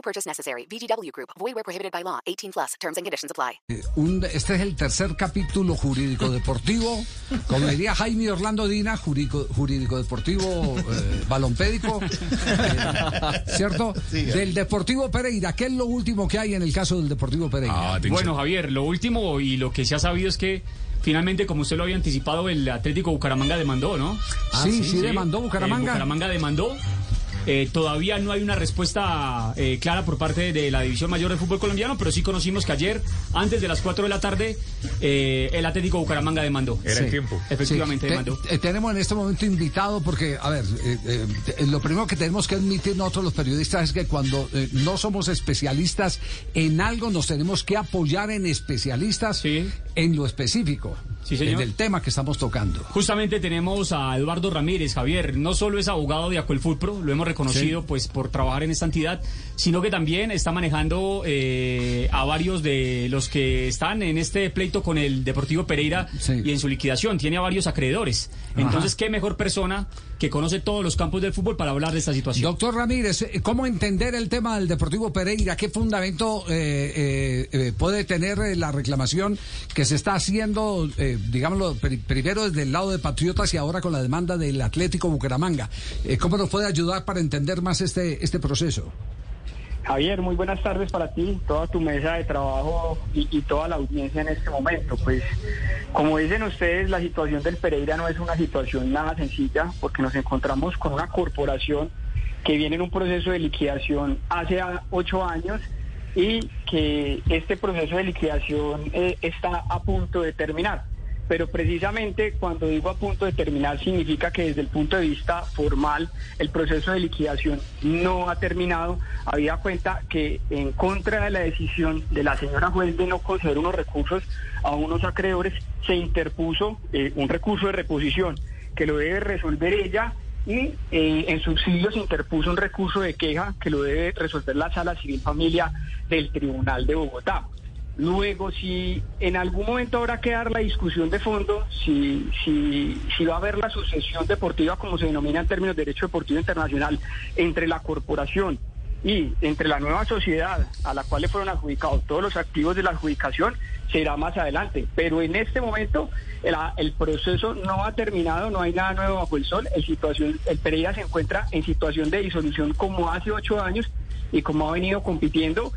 No purchase necessary. VGW Group. Void where prohibited by law. 18 plus. Terms and conditions apply. Un- este es el tercer capítulo jurídico deportivo, como diría Jaime Orlando Dina, jurídico, jurídico deportivo eh, balompédico, eh, ¿cierto? Del Deportivo Pereira. ¿Qué es lo último que hay en el caso del Deportivo Pereira? Bueno, Javier, lo último y lo que se ha sabido es que finalmente, como usted lo había anticipado, el Atlético Bucaramanga demandó, ¿no? sí, sí, demandó Eh, Bucaramanga. Bucaramanga demandó. Eh, todavía no hay una respuesta eh, clara por parte de la División Mayor del Fútbol Colombiano, pero sí conocimos que ayer, antes de las 4 de la tarde, eh, el Atlético Bucaramanga demandó. Sí. Efectivamente Sí, te- demandó. tenemos en este momento invitado porque, a ver, eh, eh, lo primero que tenemos que admitir nosotros los periodistas es que cuando eh, no somos especialistas en algo nos tenemos que apoyar en especialistas Sí. en lo específico, Sí, señor. en el tema que estamos tocando. Justamente tenemos a Eduardo Ramírez, Javier, no solo es abogado de Acuelfutpro, lo hemos reconocido Sí. pues por trabajar en esta entidad, sino que también está manejando eh, a varios de los que están en este pleito con el Deportivo Pereira Sí. y en su liquidación, tiene a varios acreedores. Entonces, qué mejor persona que conoce todos los campos del fútbol para hablar de esta situación. Doctor Ramírez, eh, ¿cómo entender el tema del Deportivo Pereira? ¿Qué fundamento eh, eh, eh, puede tener la reclamación que se está haciendo, digámoslo, pri- primero desde el lado de Patriotas y ahora con la demanda del Atlético Bucaramanga? ¿Cómo nos puede ayudar para entender más este, este proceso? Javier, muy buenas tardes para ti, toda tu mesa de trabajo y, toda la audiencia en este momento. Pues, como dicen ustedes, la situación del Pereira no es una situación nada sencilla, porque nos encontramos con una corporación que viene en un proceso de liquidación hace ocho años y que este proceso de liquidación eh, está a punto de terminar. Pero precisamente cuando digo a punto de terminar significa que desde el punto de vista formal el proceso de liquidación no ha terminado. Había cuenta que en contra de la decisión de la señora juez de no conceder unos recursos a unos acreedores se interpuso eh, un recurso de reposición que lo debe resolver ella y eh, en subsidio se interpuso un recurso de queja que lo debe resolver la Sala Civil Familia del Tribunal de Bogotá. Luego, si en algún momento habrá que dar la discusión de fondo, si, si, va a haber la sucesión deportiva, como se denomina en términos de derecho deportivo internacional, entre la corporación y entre la nueva sociedad a la cual le fueron adjudicados todos los activos de la adjudicación, será más adelante. Pero en este momento el, el proceso no ha terminado, no hay nada nuevo bajo el sol. El, situación, el Pereira se encuentra en situación de disolución como hace ocho años y como ha venido compitiendo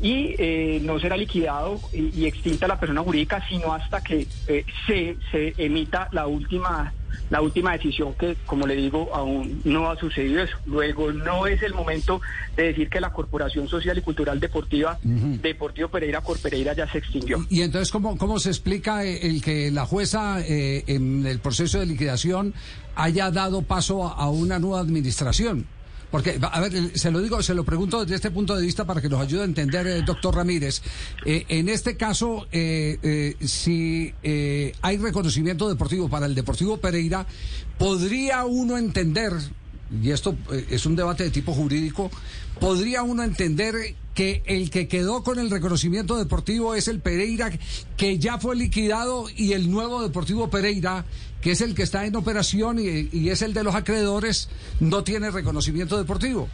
y eh, no será liquidado y, y extinta la persona jurídica sino hasta que eh, se, se emita la última la última decisión que como le digo aún no ha sucedido eso. Luego no es el momento de decir que la corporación social y cultural deportiva Deportivo Pereira Corpereira ya se extinguió. Y entonces, ¿cómo, cómo se explica eh, el que la jueza eh, en el proceso de liquidación haya dado paso a una nueva administración? Porque, a ver, se lo digo, se lo pregunto desde este punto de vista para que nos ayude a entender, eh, doctor Ramírez. Eh, en este caso, eh, eh, si eh, hay reconocimiento deportivo para el Deportivo Pereira, ¿podría uno entender, y esto eh, es un debate de tipo jurídico, podría uno entender que el que quedó con el reconocimiento deportivo es el Pereira, que ya fue liquidado, y el nuevo Deportivo Pereira, que es el que está en operación y, es el de los acreedores, no tiene reconocimiento deportivo.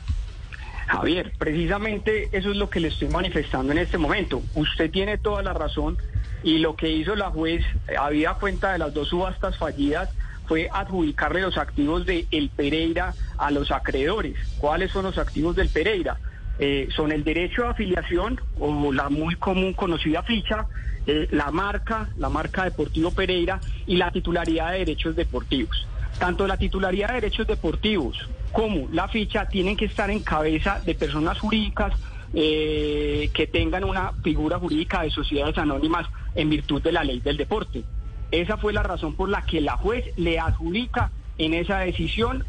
Javier, precisamente eso es lo que le estoy manifestando en este momento. Usted tiene toda la razón y lo que hizo la juez, habida cuenta de las dos subastas fallidas, fue adjudicarle los activos de el Pereira a los acreedores. ¿Cuáles son los activos del Pereira? Eh, son el derecho de afiliación o la muy común conocida ficha, eh, la marca, la marca Deportivo Pereira y la titularidad de derechos deportivos. Tanto la titularidad de derechos deportivos como la ficha tienen que estar en cabeza de personas jurídicas eh, que tengan una figura jurídica de sociedades anónimas en virtud de la ley del deporte. Esa fue la razón por la que la juez le adjudica en esa decisión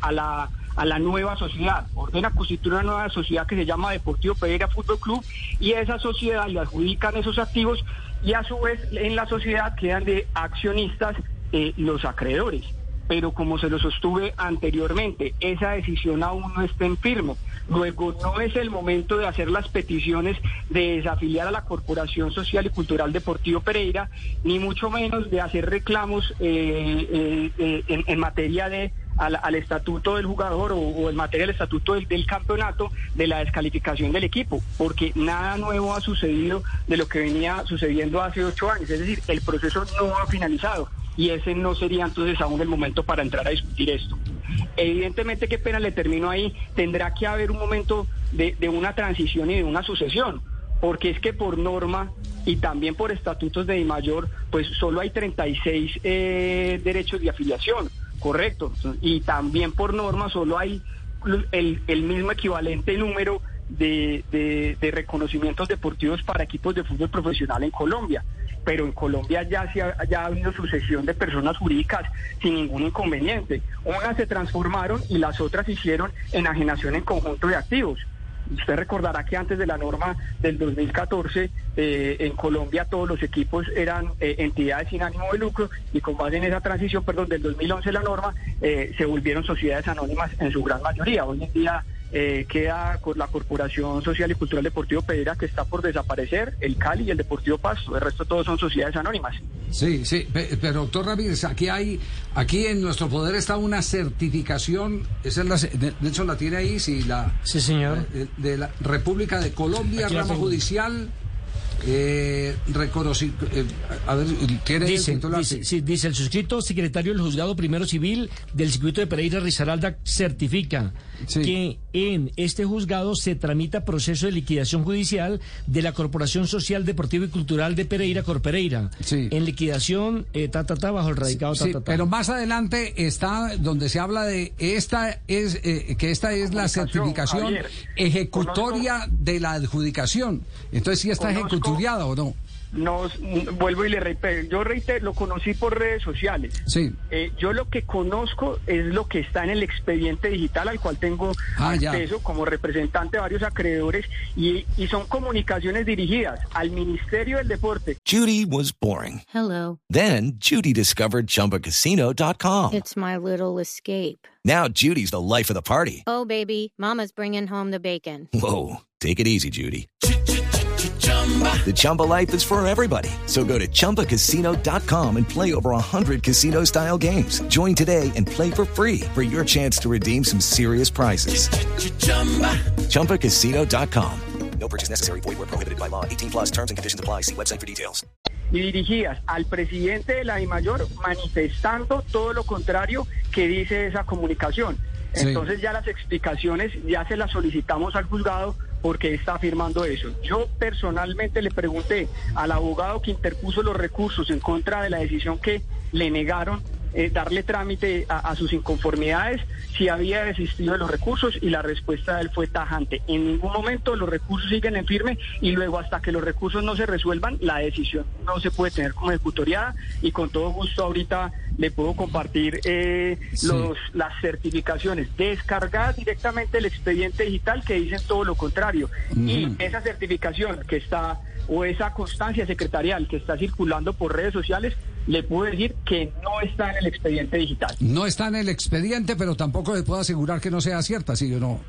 a, la, a la nueva sociedad, ordena constituir una nueva sociedad que se llama Deportivo Pereira Fútbol Club y esa sociedad le adjudican esos activos y a su vez en la sociedad quedan de accionistas eh, los acreedores pero como se lo sostuve anteriormente, esa decisión aún no está en firme. Luego, no es el momento de hacer las peticiones de desafiliar a la Corporación Social y Cultural Deportivo Pereira, ni mucho menos de hacer reclamos eh, eh, eh, en, materia de al, estatuto del jugador o, en materia del estatuto del, campeonato de la descalificación del equipo, porque nada nuevo ha sucedido de lo que venía sucediendo hace ocho años, es decir, el proceso no ha finalizado y ese no sería entonces aún el momento para entrar a discutir esto. Evidentemente, qué pena le termino ahí, tendrá que haber un momento de, una transición y de una sucesión, porque es que por norma y también por estatutos de mayor, pues solo hay 36 eh, derechos de afiliación, correcto, y también por norma solo hay el, mismo equivalente número de, de, reconocimientos deportivos para equipos de fútbol profesional en Colombia pero en Colombia ya, se ha, ya ha habido sucesión de personas jurídicas sin ningún inconveniente. Unas se transformaron y las otras hicieron enajenación en conjunto de activos. Usted recordará que antes de la norma del 2014 eh, en Colombia todos los equipos eran eh, entidades sin ánimo de lucro y con base en esa transición, perdón, del 2011 la norma eh, se volvieron sociedades anónimas en su gran mayoría. Hoy en día eh, queda con la Corporación Social y Cultural Deportivo Pereira que está por desaparecer, el Cali y el Deportivo Pasto, el resto todos son sociedades anónimas. Sí, sí, pero doctor Ramírez, aquí hay, aquí en nuestro poder está una certificación, esa es la, de hecho la tiene ahí, sí, la, sí señor, de, la República de Colombia, rama judicial. Eh, eh, a ver, ¿tiene dice, el dice, el suscrito secretario del juzgado primero civil del circuito de Pereira Rizaralda certifica que en este juzgado se tramita proceso de liquidación judicial de la Corporación Social Deportiva y Cultural de Pereira Corpereira. En liquidación, eh, ta, ta, ta, bajo el radicado ta, ta, Pero más adelante está donde se habla de esta es eh, que esta es la certificación ejecutoria de la adjudicación. Entonces, si está ejecutoriada o no nos vuelvo y le reitero, yo reitero, lo conocí por redes sociales. Sí. Eh, yo lo que conozco es lo que está en el expediente digital al cual tengo ah, acceso como representante de varios acreedores y, y son comunicaciones dirigidas al Ministerio del Deporte. Judy was boring. Hello. Then Judy discovered chumbacasino.com. It's my little escape. Now Judy's the life of the party. Oh baby, mama's bringing home the bacon. Whoa, take it easy Judy. The Chumba life is for everybody. So go to ChumbaCasino.com and play over 100 casino style games. Join today and play for free for your chance to redeem some serious prizes. Ch-ch-chumba. ChumbaCasino.com. No purchase necessary. Void where prohibited by law. 18 plus terms and conditions apply. See website for details. Y dirigidas al presidente de la DIMAYOR manifestando todo lo contrario que dice esa comunicación. Entonces ya las explicaciones ya se las solicitamos al juzgado porque está afirmando eso. Yo personalmente le pregunté al abogado que interpuso los recursos en contra de la decisión que le negaron eh, darle trámite a, sus inconformidades si había desistido de los recursos y la respuesta de él fue tajante. En ningún momento los recursos siguen en firme y luego hasta que los recursos no se resuelvan, la decisión no se puede tener como ejecutoriada y con todo gusto ahorita le puedo compartir eh, los, las certificaciones descargadas directamente del expediente digital que dicen todo lo contrario. Y esa certificación que está o esa constancia secretarial que está circulando por redes sociales le puedo decir que no está en el expediente digital. No está en el expediente, pero tampoco le puedo asegurar que no sea cierta, ¿sí o no?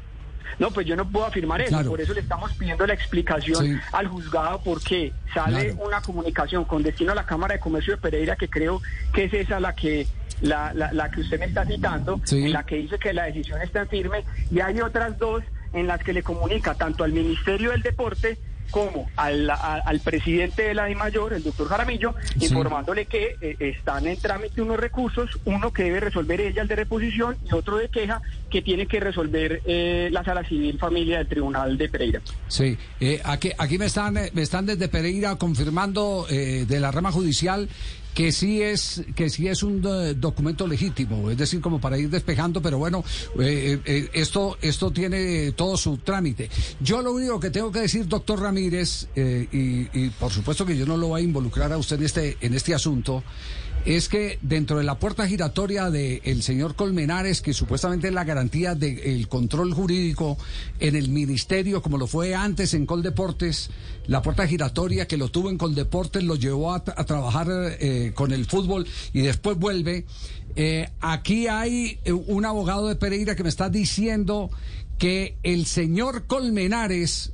No, pues yo no puedo afirmar eso, por eso le estamos pidiendo la explicación al juzgado porque sale una comunicación con destino a la Cámara de Comercio de Pereira que creo que es esa la que la, la, que usted me está citando, en la que dice que la decisión está firme y hay otras dos en las que le comunica tanto al Ministerio del Deporte como al, al presidente de la Mayor, el doctor Jaramillo, informándole que eh, están en trámite unos recursos, uno que debe resolver ella, el de reposición, y otro de queja que tiene que resolver eh, la Sala Civil Familia del Tribunal de Pereira. Sí, eh, aquí, aquí me, están, me están desde Pereira confirmando de la rama judicial que sí es que sí es un eh, documento legítimo, es decir, como para ir despejando, pero bueno, eh, eh, esto esto tiene todo su trámite. Yo lo único que tengo que decir, doctor Ramírez, y, y, por supuesto que yo no lo voy a involucrar a usted en este en este asunto, es que dentro de la puerta giratoria del señor Colmenares, que supuestamente es la garantía del control jurídico en el ministerio, como lo fue antes en Coldeportes, la puerta giratoria que lo tuvo en Coldeportes lo llevó a, trabajar eh, con el fútbol y después vuelve. Eh, aquí hay un abogado de Pereira que me está diciendo que el señor Colmenares,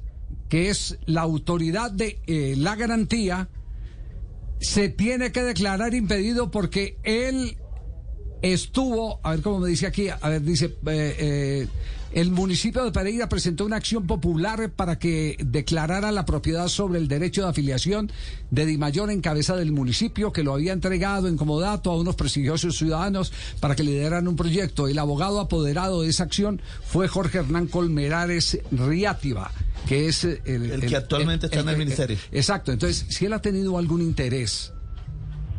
que es la autoridad de eh, la garantía, se tiene que declarar impedido porque él estuvo, a ver cómo me dice aquí, a ver, dice, eh, eh, el municipio de Pereira presentó una acción popular para que declarara la propiedad sobre el derecho de afiliación de Di Mayor en cabeza del municipio que lo había entregado en comodato a unos prestigiosos ciudadanos para que lideraran un proyecto. El abogado apoderado de esa acción fue Jorge Hernán Colmerares Riátiva que es el, que actualmente está en el ministerio. exacto, entonces si él ha tenido algún interés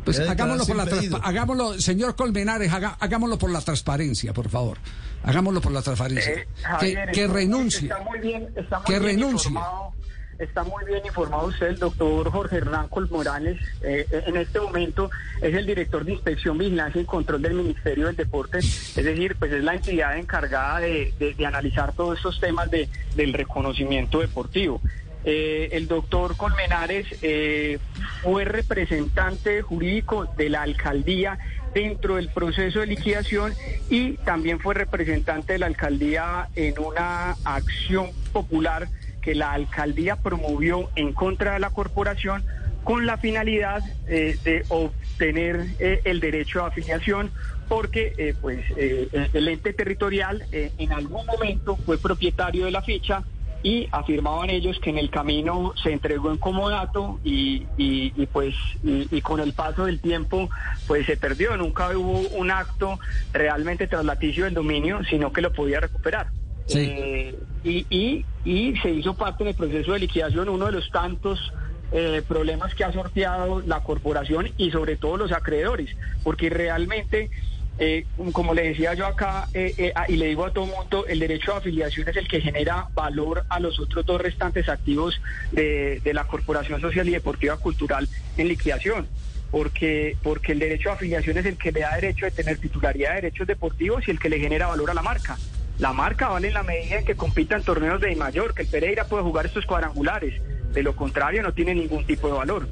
pues hagámoslo por la hagámoslo, señor Colmenares, hagámoslo por la transparencia, por favor. Hagámoslo por la transparencia. Eh, que, renuncie. Está muy bien, está muy que renuncie. Informado, está muy bien informado usted, el doctor Jorge Hernán Colmorales. Eh, eh, en este momento es el director de Inspección, Vigilancia y Control del Ministerio del Deporte. Es decir, pues es la entidad encargada de, analizar todos estos temas de, del reconocimiento deportivo. Eh, el doctor Colmenares eh, fue representante jurídico de la alcaldía dentro del proceso de liquidación y también fue representante de la alcaldía en una acción popular que la alcaldía promovió en contra de la corporación con la finalidad eh, de obtener el derecho a afiliación porque pues el ente territorial en algún momento fue propietario de la ficha y afirmaban ellos que en el camino se entregó en comodato y, y, pues y, con el paso del tiempo pues se perdió, nunca hubo un acto realmente traslaticio del dominio, sino que lo podía recuperar. Eh, y, y, se hizo parte del proceso de liquidación uno de los tantos eh, problemas que ha sorteado la corporación y sobre todo los acreedores, porque realmente eh, como le decía yo acá, eh, eh, ah, y le digo a todo mundo, el derecho a afiliación es el que genera valor a los otros dos restantes activos de, la Corporación Social y Deportiva Cultural en liquidación. Porque, porque el derecho a afiliación es el que le da derecho de tener titularidad de derechos deportivos y el que le genera valor a la marca. La marca vale en la medida en que compita en torneos de mayor, que el Pereira puede jugar estos cuadrangulares. De lo contrario, no tiene ningún tipo de valor.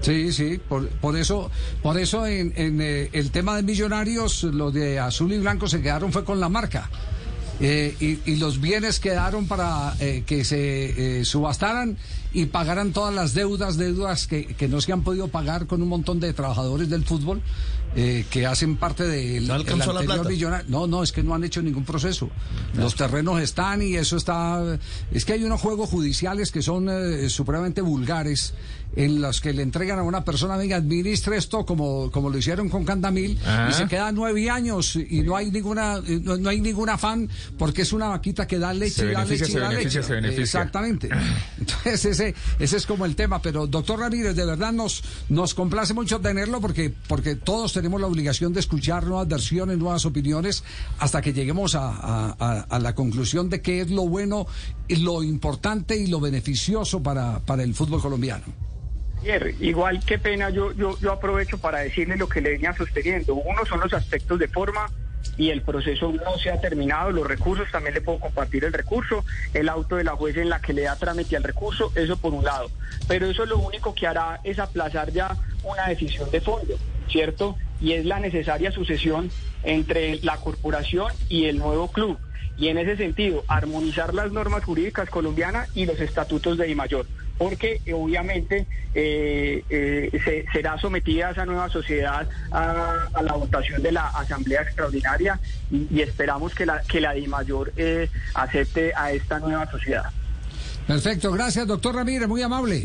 Sí, sí, por, por eso, por eso en, en eh, el tema de millonarios, los de azul y blanco se quedaron fue con la marca. Eh, y, los bienes quedaron para eh, que se subastaran y pagaran todas las deudas, deudas que, que, no se han podido pagar con un montón de trabajadores del fútbol eh, que hacen parte del ¿No anterior millonario. No, no, es que no han hecho ningún proceso. Los terrenos están y eso está. Es que hay unos juegos judiciales que son eh, supremamente vulgares en los que le entregan a una persona, venga, administre esto como, como lo hicieron con Candamil y se queda nueve años y no hay ninguna no, hay ningún afán porque es una vaquita que da leche y da leche y da leche. Exactamente. Entonces ese, ese es como el tema. Pero doctor Ramírez, de verdad nos, nos complace mucho tenerlo porque, porque todos tenemos la obligación de escuchar nuevas versiones, nuevas opiniones hasta que lleguemos a, la conclusión de qué es lo bueno, lo importante y lo beneficioso para, para el fútbol colombiano. Igual qué pena, yo, yo, yo aprovecho para decirle lo que le venía sosteniendo. Uno son los aspectos de forma y el proceso no se ha terminado, los recursos, también le puedo compartir el recurso, el auto de la juez en la que le da trámite al recurso, eso por un lado. Pero eso lo único que hará es aplazar ya una decisión de fondo, ¿cierto? Y es la necesaria sucesión entre la corporación y el nuevo club. Y en ese sentido, armonizar las normas jurídicas colombianas y los estatutos de mayor porque eh, obviamente eh, eh, será sometida esa nueva sociedad a, la votación de la Asamblea Extraordinaria y, esperamos que la, que la DIMAYOR acepte a esta nueva sociedad. Perfecto, gracias doctor Ramírez, muy amable.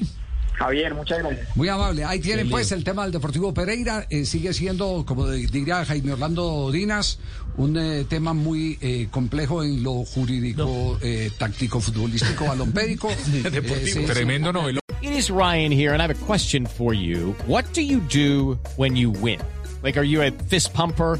Javier, muchas gracias. Muy amable. Ahí tienen pues el tema del Deportivo Pereira. sigue siendo, como diría Jaime Orlando Dinas, un eh, tema muy eh, complejo en lo jurídico, eh, táctico, futbolístico, balompédico. Deportivo. Tremendo novelo. It is Ryan here, and I have a question for you. What do you do when you win? Like, are you a fist pumper?